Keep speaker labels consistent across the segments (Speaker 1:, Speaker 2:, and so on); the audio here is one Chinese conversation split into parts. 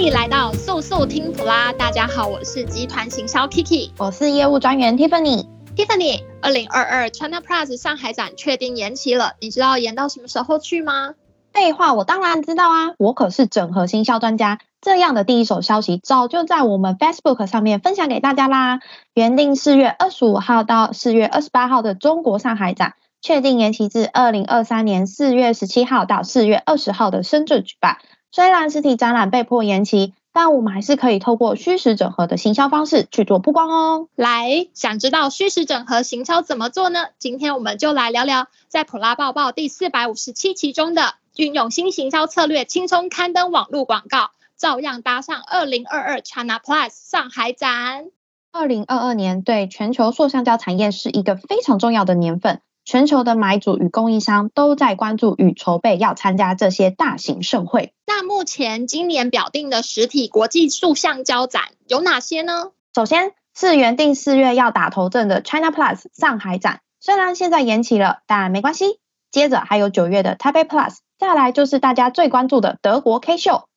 Speaker 1: 迎来到速速听普拉，大家好，我是集团行销 Kiki，
Speaker 2: 我是业务专员 Tiffany。
Speaker 1: Tiffany，二零二二 China Plus 上海展确定延期了，你知道延到什么时候去吗？
Speaker 2: 废话，我当然知道啊，我可是整合行销专家。这样的第一手消息早就在我们 Facebook 上面分享给大家啦。原定四月二十五号到四月二十八号的中国上海展，确定延期至二零二三年四月十七号到四月二十号的深圳举办。虽然实体展览被迫延期，但我们还是可以透过虚实整合的行销方式去做曝光哦。
Speaker 1: 来，想知道虚实整合行销怎么做呢？今天我们就来聊聊，在普拉报报第四百五十七期中的运用新行销策略，轻松刊登网络广告。照样搭上二零二二 China Plus 上海展。
Speaker 2: 二零二二年对全球塑橡胶产业是一个非常重要的年份，全球的买主与供应商都在关注与筹备要参加这些大型盛会。
Speaker 1: 那目前今年表定的实体国际塑橡胶展有哪些呢？
Speaker 2: 首先是原定四月要打头阵的 China Plus 上海展，虽然现在延期了，但没关系。接着还有九月的 Taipei Plus，再来就是大家最关注的德国 K 秀。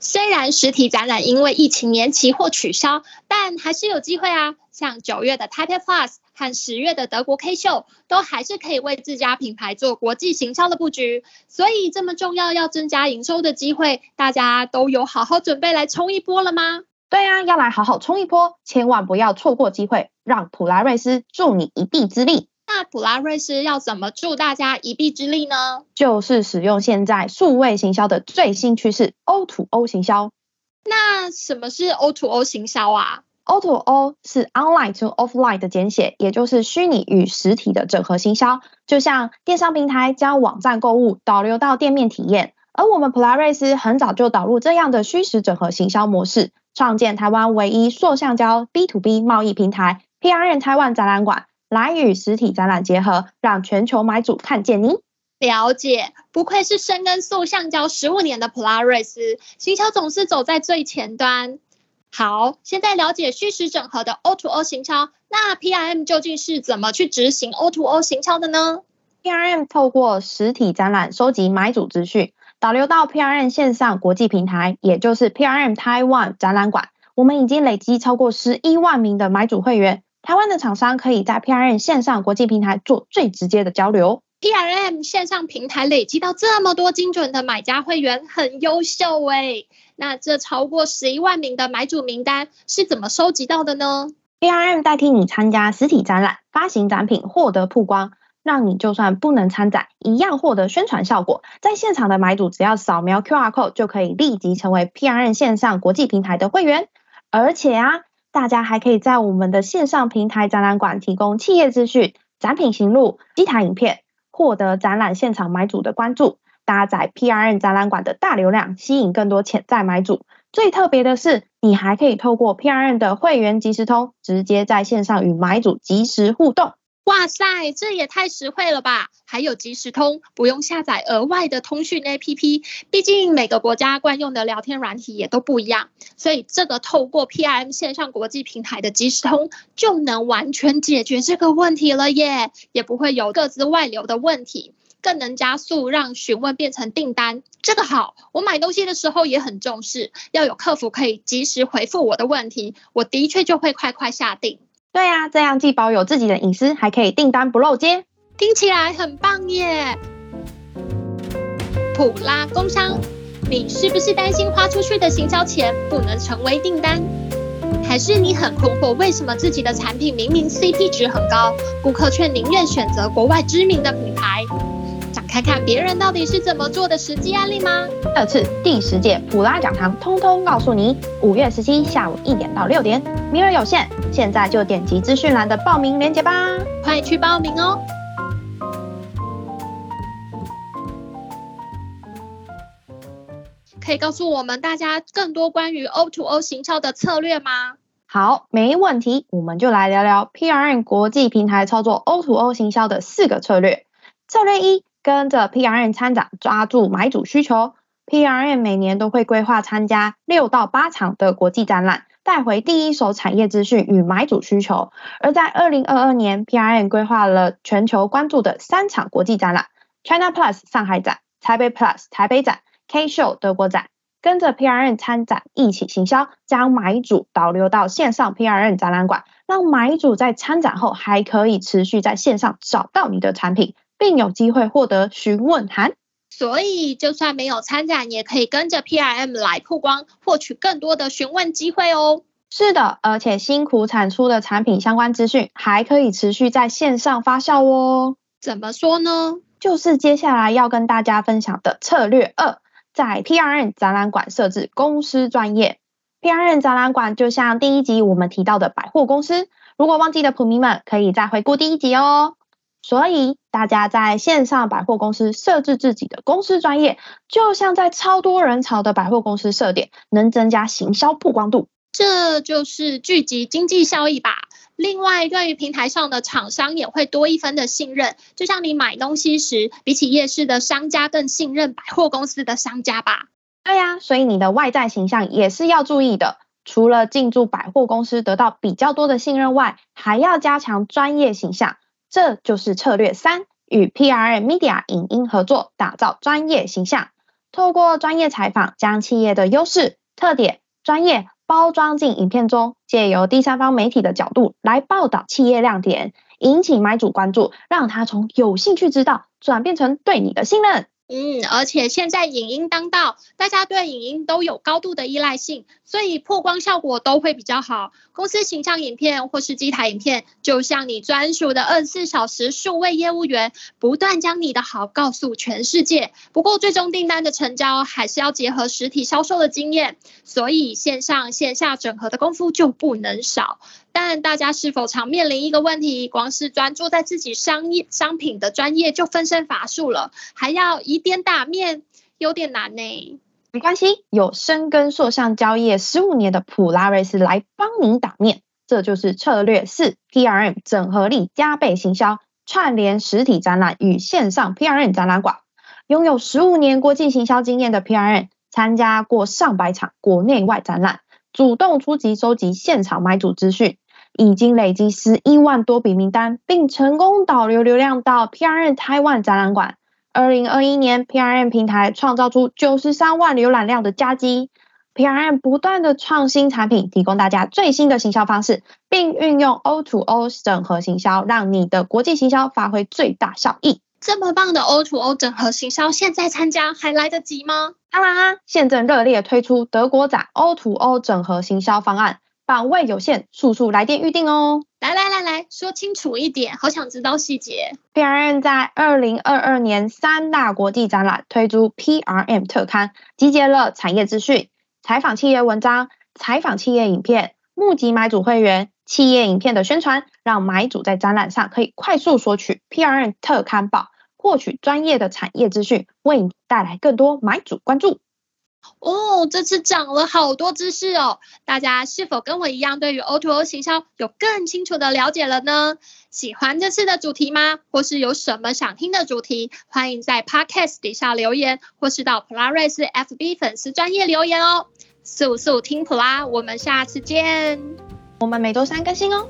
Speaker 1: 虽然实体展览因为疫情延期或取消，但还是有机会啊！像九月的 Taipei Plus 和十月的德国 K 秀，都还是可以为自家品牌做国际行销的布局。所以这么重要要增加营收的机会，大家都有好好准备来冲一波了吗？
Speaker 2: 对啊，要来好好冲一波，千万不要错过机会，让普拉瑞斯助你一臂之力。
Speaker 1: 那普拉瑞斯要怎么助大家一臂之力呢？
Speaker 2: 就是使用现在数位行销的最新趋势 O2O O 行销。
Speaker 1: 那什么是 O2O O 行销啊
Speaker 2: ？O2O O 是 Online to Offline 的简写，也就是虚拟与实体的整合行销。就像电商平台将网站购物导流到店面体验，而我们普拉瑞斯很早就导入这样的虚实整合行销模式，创建台湾唯一塑橡胶 B to B 贸易平台 PRN 台湾展览馆。来与实体展览结合，让全球买主看见你。
Speaker 1: 了解，不愧是深耕塑橡胶十五年的普拉瑞斯，行销总是走在最前端。好，现在了解虚实整合的 O2O 行销，那 PRM 究竟是怎么去执行 O2O 行销的呢
Speaker 2: ？PRM 透过实体展览收集买主资讯，导流到 PRM 线上国际平台，也就是 PRM Taiwan 展览馆。我们已经累积超过十一万名的买主会员。台湾的厂商可以在 PRM 线上国际平台做最直接的交流。
Speaker 1: PRM 线上平台累积到这么多精准的买家会员，很优秀诶。那这超过十一万名的买主名单是怎么收集到的呢
Speaker 2: ？PRM 代替你参加实体展览，发行展品，获得曝光，让你就算不能参展，一样获得宣传效果。在现场的买主只要扫描 QR code 就可以立即成为 PRM 线上国际平台的会员，而且啊。大家还可以在我们的线上平台展览馆提供企业资讯、展品行录、机台影片，获得展览现场买主的关注，搭载 PRN 展览馆的大流量，吸引更多潜在买主。最特别的是，你还可以透过 PRN 的会员即时通，直接在线上与买主即时互动。
Speaker 1: 哇塞，这也太实惠了吧！还有即时通，不用下载额外的通讯 APP，毕竟每个国家惯用的聊天软体也都不一样，所以这个透过 PRM 线上国际平台的即时通，就能完全解决这个问题了耶，也不会有各自外流的问题，更能加速让询问变成订单。这个好，我买东西的时候也很重视，要有客服可以及时回复我的问题，我的确就会快快下订。
Speaker 2: 对啊，这样既保有自己的隐私，还可以订单不漏接，
Speaker 1: 听起来很棒耶！普拉工商，你是不是担心花出去的行销钱不能成为订单？还是你很困惑，为什么自己的产品明明 CP 值很高，顾客却宁愿选择国外知名的品牌？看看别人到底是怎么做的实际案例吗？
Speaker 2: 这次第十届普拉讲堂通通告诉你。五月十七下午一点到六点，名额有限，现在就点击资讯栏的报名链接吧，
Speaker 1: 快去报名哦！可以告诉我们大家更多关于 O to O 行销的策略吗？
Speaker 2: 好，没问题，我们就来聊聊 PRN 国际平台操作 O to O 行销的四个策略。策略一。跟着 PRN 参展，抓住买主需求。PRN 每年都会规划参加六到八场的国际展览，带回第一手产业资讯与买主需求。而在二零二二年，PRN 规划了全球关注的三场国际展览：China Plus 上海展、台北 Plus 台北展、K Show 德国展。跟着 PRN 参展一起行销，将买主导流到线上 PRN 展览馆，让买主在参展后还可以持续在线上找到你的产品，并有机会获得询问函。
Speaker 1: 所以，就算没有参展，也可以跟着 PRM 来曝光，获取更多的询问机会哦。
Speaker 2: 是的，而且辛苦产出的产品相关资讯，还可以持续在线上发酵哦。
Speaker 1: 怎么说呢？
Speaker 2: 就是接下来要跟大家分享的策略二，在 PRM 展览馆设置公司专业。PRM 展览馆就像第一集我们提到的百货公司，如果忘记的普迷们，可以再回顾第一集哦。所以大家在线上百货公司设置自己的公司专业，就像在超多人潮的百货公司设点，能增加行销曝光度，
Speaker 1: 这就是聚集经济效益吧。另外，对于平台上的厂商也会多一分的信任，就像你买东西时，比起夜市的商家更信任百货公司的商家吧。
Speaker 2: 对呀，所以你的外在形象也是要注意的。除了进驻百货公司得到比较多的信任外，还要加强专业形象。这就是策略三，与 PRM Media 影音合作，打造专业形象。透过专业采访，将企业的优势、特点、专业包装进影片中，借由第三方媒体的角度来报道企业亮点，引起买主关注，让他从有兴趣知道，转变成对你的信任。
Speaker 1: 嗯，而且现在影音当道，大家对影音都有高度的依赖性，所以曝光效果都会比较好。公司形象影片或是机台影片，就像你专属的二十四小时数位业务员，不断将你的好告诉全世界。不过，最终订单的成交还是要结合实体销售的经验，所以线上线下整合的功夫就不能少。但大家是否常面临一个问题，光是专注在自己商业商品的专业就分身乏术了，还要以点打面，有点难呢。
Speaker 2: 没关系，有深耕塑橡胶业十五年的普拉瑞斯来帮你打面，这就是策略四：PRM 整合力加倍行销，串联实体展览与线上 PRM 展览馆。拥有十五年国际行销经验的 PRM，参加过上百场国内外展览，主动出击收集现场买主资讯。已经累积十一万多笔名单，并成功导流流量到 PRN 台湾展览馆。二零二一年，PRN 平台创造出九十三万浏览量的佳绩。PRN 不断的创新产品，提供大家最新的行销方式，并运用 O to O 整合行销，让你的国际行销发挥最大效益。
Speaker 1: 这么棒的 O to O 整合行销，现在参加还来得及吗？
Speaker 2: 当然啊，现正热烈推出德国展 O to O 整合行销方案。版位有限，速速来电预定哦！
Speaker 1: 来来来来说清楚一点，好想知道细节。
Speaker 2: PRM 在二零二二年三大国际展览推出 PRM 特刊，集结了产业资讯、采访企业文章、采访企业影片、募集买主会员、企业影片的宣传，让买主在展览上可以快速索取 PRM 特刊报，获取专业的产业资讯，为你带来更多买主关注。
Speaker 1: 哦，这次涨了好多知识哦！大家是否跟我一样，对于 O2O 行销有更清楚的了解了呢？喜欢这次的主题吗？或是有什么想听的主题？欢迎在 Podcast 底下留言，或是到普拉瑞斯 FB 粉丝专页留言哦。速速听普拉，我们下次见。
Speaker 2: 我们每周三更新哦。